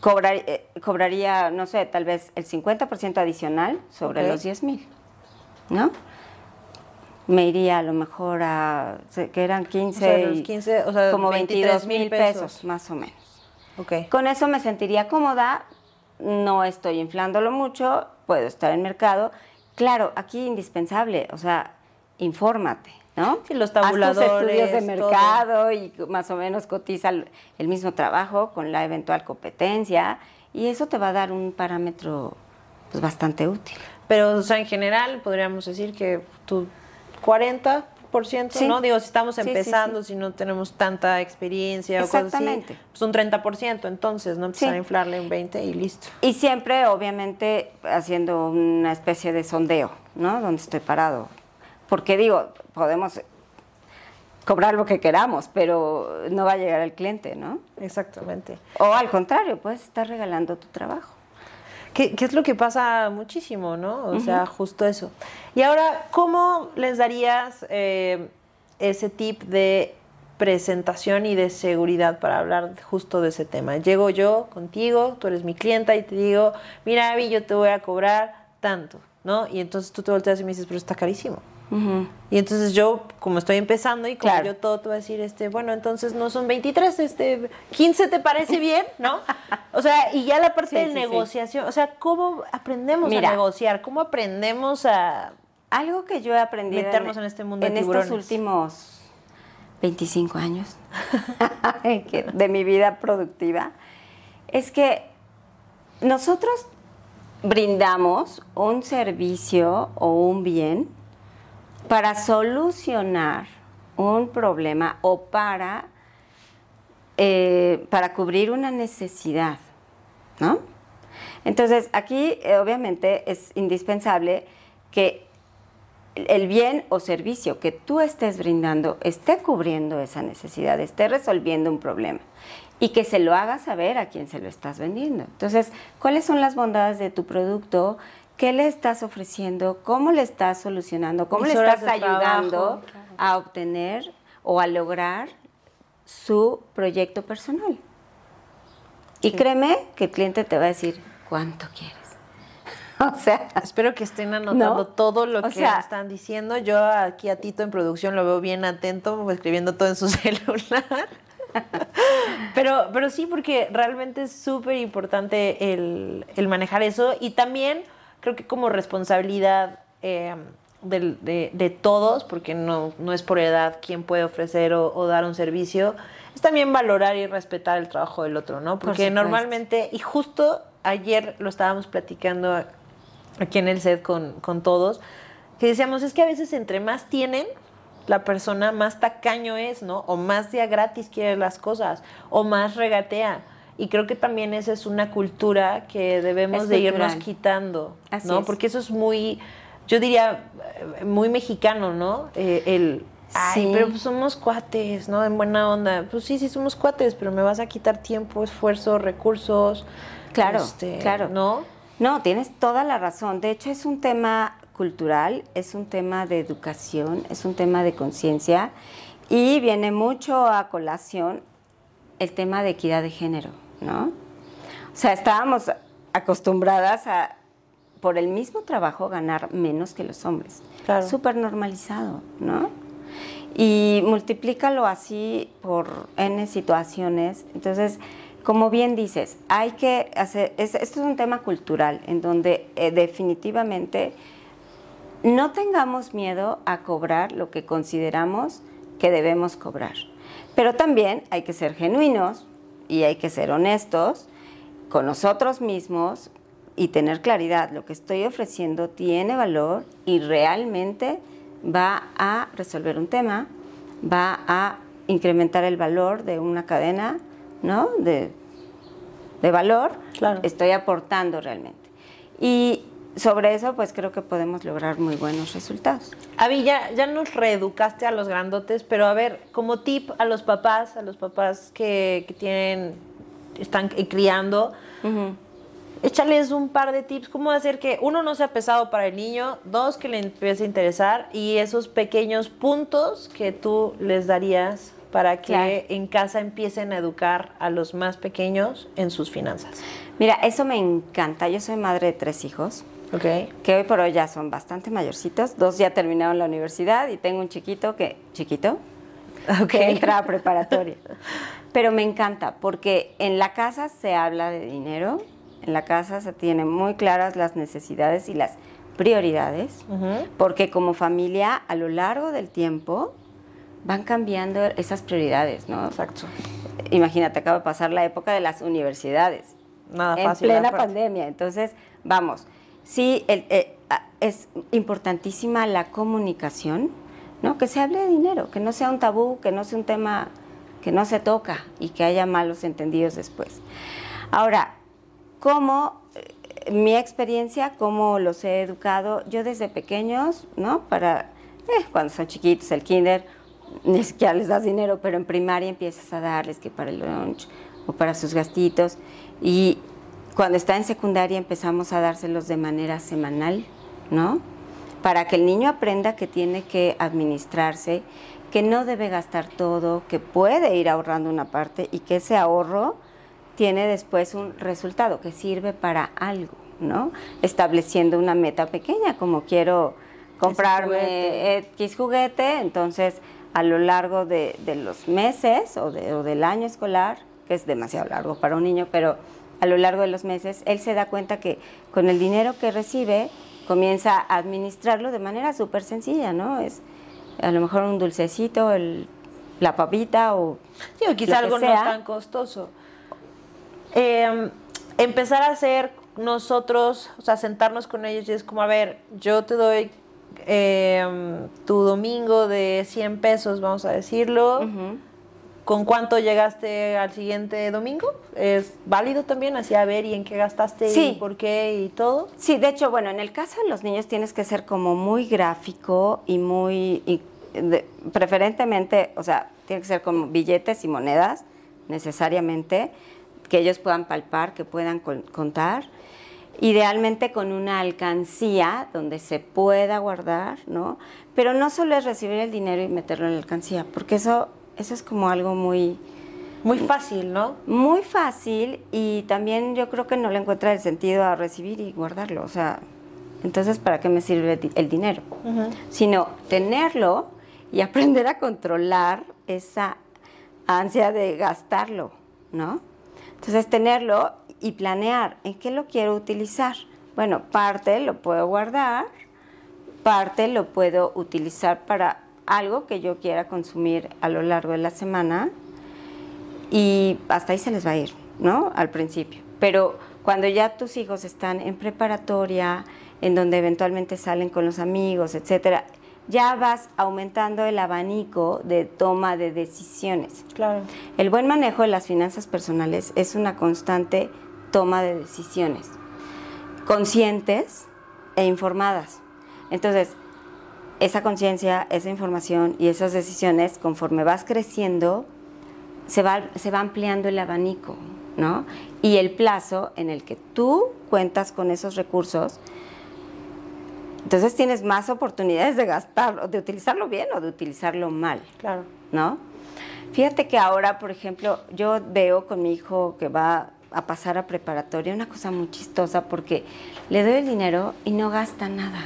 cobrar, eh, cobraría, no sé, tal vez el 50% adicional sobre los 10 mil, ¿no? Me iría a lo mejor a, que eran 15, O sea, los y 15, o sea, como 22 23,000 mil pesos. pesos, más o menos. Ok. Con eso me sentiría cómoda, no estoy inflándolo mucho, puedo estar en mercado. Claro, aquí indispensable, o sea, infórmate, ¿no? Sí, los Haz tus tabuladores, estudios de todo. mercado y más o menos cotiza el, el mismo trabajo con la eventual competencia y eso te va a dar un parámetro pues, bastante útil. Pero, o sea, en general podríamos decir que tu 40%, Sí. ¿no? Digo, si estamos sí, empezando, sí. si no tenemos tanta experiencia o cosas así, pues un 30%, entonces, ¿no? Empezar a inflarle un 20 y listo. Y siempre, obviamente, haciendo una especie de sondeo, ¿no? Donde estoy parado. Porque digo, podemos cobrar lo que queramos, pero no va a llegar al cliente, ¿no? Exactamente. O al contrario, puedes estar regalando tu trabajo. ¿Qué, qué es lo que pasa muchísimo, no? O sea, justo eso. Y ahora, ¿cómo les darías eh, ese tip de presentación y de seguridad para hablar justo de ese tema? Llego yo contigo, tú eres mi clienta y te digo, mira, Abby, yo te voy a cobrar tanto, ¿no? Y entonces tú te volteas y me dices, pero está carísimo. Y entonces yo, como estoy empezando y como Claro. yo todo te voy a decir, este, bueno, entonces no son 23, este, 15 te parece bien, ¿no? O sea, y ya la parte Sí, de sí, sí. negociación, o sea, ¿cómo aprendemos Mira. a negociar? ¿Cómo aprendemos a... Algo que yo he aprendido Meternos en este mundo de en estos últimos 25 años de mi vida productiva es que nosotros brindamos un servicio o un bien para solucionar un problema o para, eh, para cubrir una necesidad, ¿no? Entonces, aquí eh, obviamente es indispensable que el bien o servicio que tú estés brindando esté cubriendo esa necesidad, esté resolviendo un problema y que se lo hagas saber a quien se lo estás vendiendo. Entonces, ¿cuáles son las bondades de tu producto? ¿Qué le estás ofreciendo? ¿Cómo le estás solucionando? ¿Cómo le estás trabajo, ayudando a obtener o a lograr su proyecto personal? Y créeme que el cliente te va a decir, ¿cuánto quieres? o sea, Espero que estén anotando ¿No? todo lo O que sea- están diciendo. Yo aquí a Tito en producción lo veo bien atento, escribiendo todo en su celular. pero, pero sí, porque realmente es súper importante el, el manejar eso y también creo que como responsabilidad eh, de, de todos, porque no, no es por edad quien puede ofrecer o, o dar un servicio, es también valorar y respetar el trabajo del otro, ¿no? Por Porque normalmente, y justo ayer lo estábamos platicando aquí en el set con, con todos, que decíamos, es que a veces entre más tienen, la persona más tacaño es, ¿no? O más día gratis quiere las cosas, o más regatea. Y creo que también esa es una cultura que debemos Es de irnos quitando, Así ¿no? es. Porque eso es muy, yo diría, eh, muy mexicano, ¿no? Eh, el, ay, Sí. pero pues somos cuates, ¿no? En buena onda. Pues sí, sí somos cuates, pero me vas a quitar tiempo, esfuerzo, recursos. Claro, este, claro. ¿No? No, tienes toda la razón. De hecho, es un tema cultural, es un tema de educación, es un tema de conciencia y viene mucho a colación el tema de equidad de género, ¿no? O sea, estábamos acostumbradas a, por el mismo trabajo, ganar menos que los hombres. Claro. Súper normalizado, ¿no? Y multiplícalo así por N situaciones. Entonces, como bien dices, hay que hacer, es- esto es un tema cultural en donde eh, definitivamente no tengamos miedo a cobrar lo que consideramos que debemos cobrar. Pero también hay que ser genuinos y hay que ser honestos con nosotros mismos y tener claridad. Lo que estoy ofreciendo tiene valor y realmente va a resolver un tema, va a incrementar el valor de una cadena, ¿no? De, de valor. Claro. Estoy aportando realmente. Y sobre eso, pues creo que podemos lograr muy buenos resultados. Avi, ya, ya nos reeducaste a los grandotes, pero a ver, como tip a los papás, a los papás que, que tienen, están criando, échales un par de tips, cómo hacer que uno no sea pesado para el niño, dos que le empiece a interesar y esos pequeños puntos que tú les darías para que en casa empiecen a educar a los más pequeños en sus finanzas. Mira, eso me encanta. Yo soy madre de tres hijos. Okay. Que hoy por hoy ya son bastante mayorcitos. Dos ya terminaron la universidad y tengo un chiquito que, chiquito, que entra a preparatoria. Pero me encanta porque en la casa se habla de dinero, en la casa se tienen muy claras las necesidades y las prioridades, porque como familia a lo largo del tiempo van cambiando esas prioridades, ¿no? Exacto. Imagínate, acaba de pasar la época de las universidades. Nada en fácil. plena ¿verdad? pandemia. Entonces, vamos, sí, eh, es importantísima la comunicación, ¿no? Que se hable de dinero, que no sea un tabú, que no sea un tema que no se toca y que haya malos entendidos después. Ahora, ¿cómo, eh, mi experiencia, cómo los he educado? Yo desde pequeños, ¿no? Para, eh, cuando son chiquitos, el kinder, ni siquiera les das dinero, pero en primaria empiezas a darles que para el lunch o para sus gastitos. Y cuando está en secundaria empezamos a dárselos de manera semanal, ¿no? Para que el niño aprenda que tiene que administrarse, que no debe gastar todo, que puede ir ahorrando una parte y que ese ahorro tiene después un resultado que sirve para algo, ¿no? Estableciendo una meta pequeña, como quiero comprarme. X juguete, entonces a lo largo de, de los meses o, de- o del año escolar, que es demasiado largo para un niño, pero a lo largo de los meses, él se da cuenta que con el dinero que recibe comienza a administrarlo de manera súper sencilla, ¿no? Es a lo mejor un dulcecito, el, la papita o Sí, o quizá algo no sea. tan costoso. Eh, empezar a hacer nosotros, o sea, sentarnos con ellos y es como, a ver, yo te doy eh, tu domingo de 100 pesos, vamos a decirlo. Ujú. ¿Con cuánto llegaste al siguiente domingo? ¿Es válido también? Así a ver y en qué gastaste Sí. y por qué y todo. Sí, de hecho, bueno, en el caso de los niños tienes que ser como muy gráfico y muy, y de- preferentemente, o sea, tiene que ser como billetes y monedas, necesariamente, que ellos puedan palpar, que puedan con- contar. Idealmente con una alcancía donde se pueda guardar, ¿no? Pero no solo es recibir el dinero y meterlo en la alcancía, porque eso, eso es como algo muy, Muy fácil, ¿no? muy fácil y también yo creo que no le encuentra el sentido a recibir y guardarlo. O sea, entonces, ¿para qué me sirve el di- el dinero? Sino tenerlo y aprender a controlar esa ansia de gastarlo, ¿no? Entonces, tenerlo y planear en qué lo quiero utilizar. Bueno, parte lo puedo guardar, parte lo puedo utilizar para algo que yo quiera consumir a lo largo de la semana y hasta ahí se les va a ir, ¿no? Al principio. Pero cuando ya tus hijos están en preparatoria, en donde eventualmente salen con los amigos, etcétera, ya vas aumentando el abanico de toma de decisiones. Claro. El buen manejo de las finanzas personales es una constante toma de decisiones, conscientes e informadas. Entonces, esa conciencia, esa información y esas decisiones, conforme vas creciendo, se va, se va ampliando el abanico, ¿no? Y el plazo en el que tú cuentas con esos recursos, entonces tienes más oportunidades de gastarlo, de utilizarlo bien o de utilizarlo mal. Claro. ¿no? Fíjate que ahora, por ejemplo, yo veo con mi hijo que va a pasar a preparatoria una cosa muy chistosa porque le doy el dinero y no gasta nada.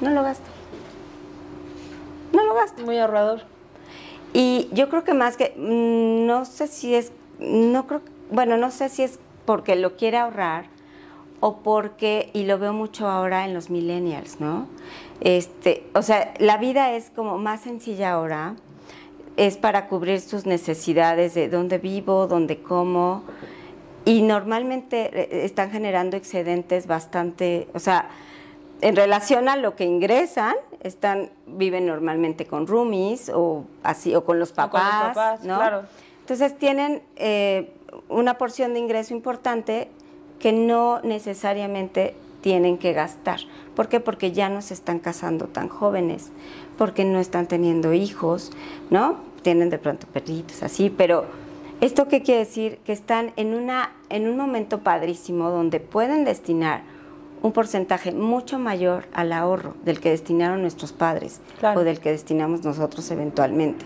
No lo gasta. No lo gasta. Muy ahorrador. Y yo creo que más que, mm, no sé si es, no creo, bueno, no sé si es porque lo quiere ahorrar o porque, y lo veo mucho ahora en los millennials, ¿no? Este, o sea, la vida es como más sencilla ahora, es para cubrir sus necesidades de dónde vivo, dónde como, y normalmente eh, están generando excedentes bastante, o sea, en relación a lo que ingresan, están viven normalmente con roomies o así o con los con papás, ¿no? claro. Entonces tienen eh, una porción de ingreso importante que no necesariamente tienen que gastar. ¿Por qué? Porque ya no se están casando tan jóvenes, porque no están teniendo hijos, ¿no? Tienen de pronto perritos, así, pero ¿esto qué quiere decir? Que están en, una, en un momento padrísimo donde pueden destinar un porcentaje mucho mayor al ahorro del que destinaron nuestros padres Claro. o del que destinamos nosotros eventualmente,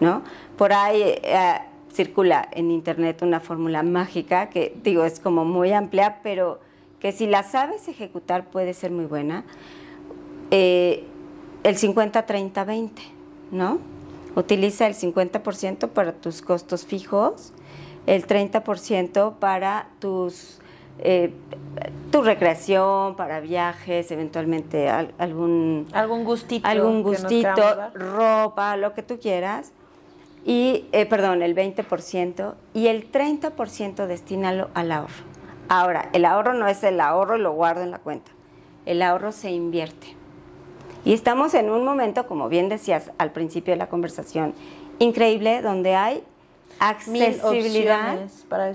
¿no? Por ahí eh, circula en internet una fórmula mágica que digo es como muy amplia, pero que si la sabes ejecutar puede ser muy buena. Eh, el 50-30-20, ¿no? Utiliza el 50% para tus costos fijos, el 30% para tus eh, tu recreación, para viajes, eventualmente al- algún Algún gustito. algún gustito, ropa, lo que tú quieras. Y, eh, perdón, el 20% y el 30% destínalo al ahorro. Ahora, el ahorro no es el ahorro y lo guardo en la cuenta. El ahorro se invierte. Y estamos en un momento, como bien decías al principio de la conversación, increíble, donde hay accesibilidad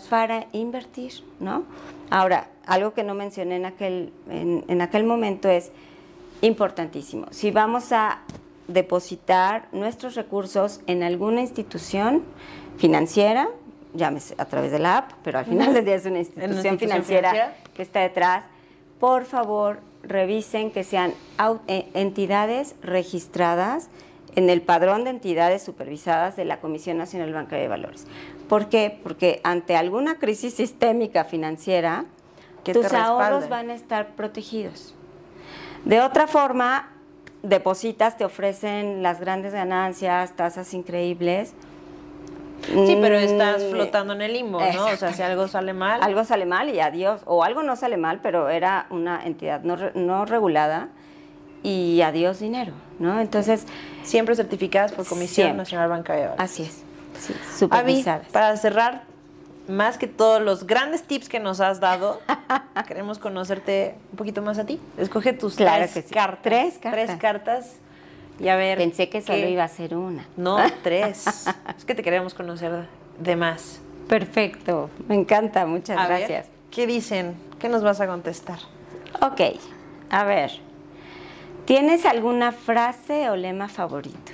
para invertir, ¿no? Ahora, algo que no mencioné en aquel, en, en aquel momento es importantísimo. Si vamos a depositar nuestros recursos en alguna institución financiera, llámese a través de la app, pero al final del día es una institución, institución financiera, financiera. que está detrás, por favor revisen que sean eh, entidades registradas en el padrón de entidades supervisadas de la Comisión Nacional Bancaria de Valores. ¿Por qué? Porque ante alguna crisis sistémica financiera, tus ahorros van a estar protegidos. De otra forma, depositas, te ofrecen las grandes ganancias, tasas increíbles. Sí, pero estás Mm, flotando en el limbo, ¿no? O sea, si algo sale mal. algo sale mal y adiós. O algo no sale mal, pero era una entidad no, no regulada y adiós dinero, ¿no? Entonces, Siempre certificadas por Comisión Siempre. Nacional Bancaria así es. Sí, para cerrar, más que todos los grandes tips que nos has dado, queremos conocerte un poquito más a ti. Escoge tus Claro tres que sí. cartas. Tres cartas. Tres cartas. Y a ver. Pensé que solo qué- iba a ser una. No, tres. es que te queremos conocer de más. Perfecto, me encanta, muchas A ver, gracias. ¿Qué dicen? ¿Qué nos vas a contestar? Ok, a ver. ¿Tienes alguna frase o lema favorito?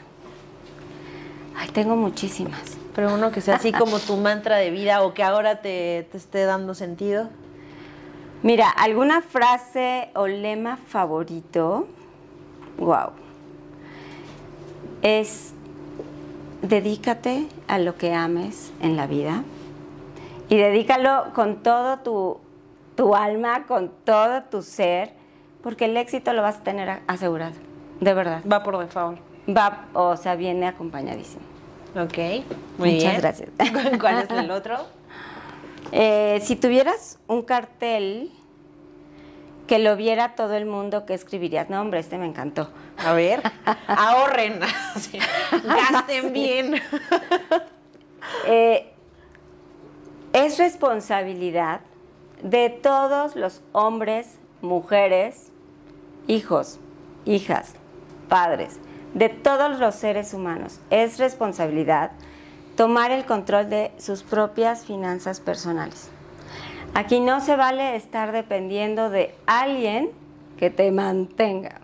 Ay, tengo muchísimas. Pero uno que sea así como tu mantra de vida o que ahora te, te esté dando sentido. Mira, ¿alguna frase o lema favorito? Wow. Es dedícate a lo que ames en la vida y dedícalo con todo tu, tu alma, con todo tu ser, porque el éxito lo vas a tener asegurado, de verdad. Va por default. Va, o sea, viene acompañadísimo. Ok, muy Muchas bien. gracias. ¿Cuál es el otro? Eh, si tuvieras un cartel que lo viera todo el mundo, ¿qué escribirías? No, hombre, este me encantó. A ver, ahorren, Sí, gasten bien. Eh, es responsabilidad de todos los hombres, mujeres, hijos, hijas, padres, de todos los seres humanos. Es responsabilidad tomar el control de sus propias finanzas personales. Aquí no se vale estar dependiendo de alguien que te mantenga.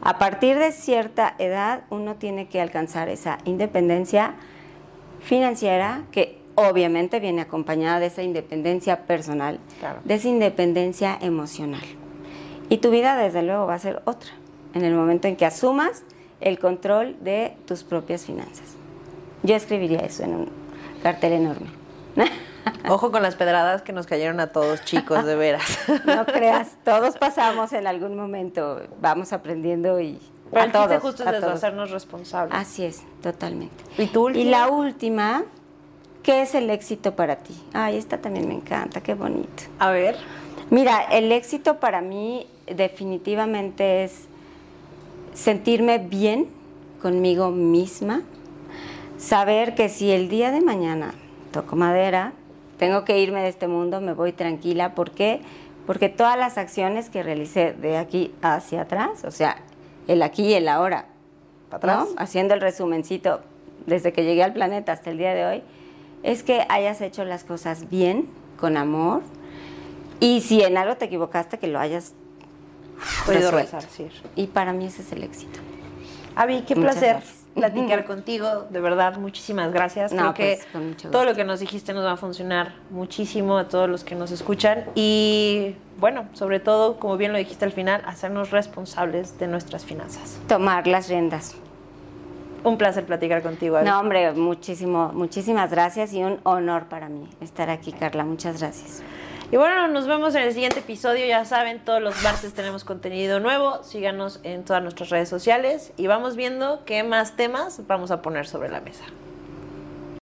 A partir de cierta edad uno tiene que alcanzar esa independencia financiera que obviamente viene acompañada de esa independencia personal, Claro. de esa independencia emocional. Y tu vida desde luego va a ser otra en el momento en que asumas el control de tus propias finanzas. Yo escribiría eso en un cartel enorme. Ojo con las pedradas que nos cayeron a todos, chicos, de veras. No creas, todos pasamos en algún momento, vamos aprendiendo y Pero a el todos, justo a es hacernos responsables. Así es, totalmente. ¿Y tu última? Y la última, ¿qué es el éxito para ti? Ay, esta también me encanta, qué bonito. A ver. Mira, el éxito para mí definitivamente es sentirme bien conmigo misma, saber que si el día de mañana toco madera, tengo que irme de este mundo, me voy tranquila. ¿Por qué? Porque todas las acciones que realicé de aquí hacia atrás, o sea, el aquí y el ahora, haciendo el resumencito desde que llegué al planeta hasta el día de hoy, es que hayas hecho las cosas bien, con amor, Y si en algo te equivocaste, que lo hayas Podido resarcir. Y para mí ese es el éxito. Avi, qué Muchas placer gracias. platicar contigo, de verdad, muchísimas gracias. No, Creo pues, que todo lo que nos dijiste nos va a funcionar muchísimo a todos los que nos escuchan y bueno, sobre todo, como bien lo dijiste al final, hacernos responsables de nuestras finanzas. Tomar las riendas. Un placer platicar contigo, Avi. No, hombre, muchísimo, muchísimas gracias y un honor para mí estar aquí, Carla. Muchas gracias. Y bueno, nos vemos en el siguiente episodio. Ya saben, todos los martes tenemos contenido nuevo. Síganos en todas nuestras redes sociales y vamos viendo qué más temas vamos a poner sobre la mesa.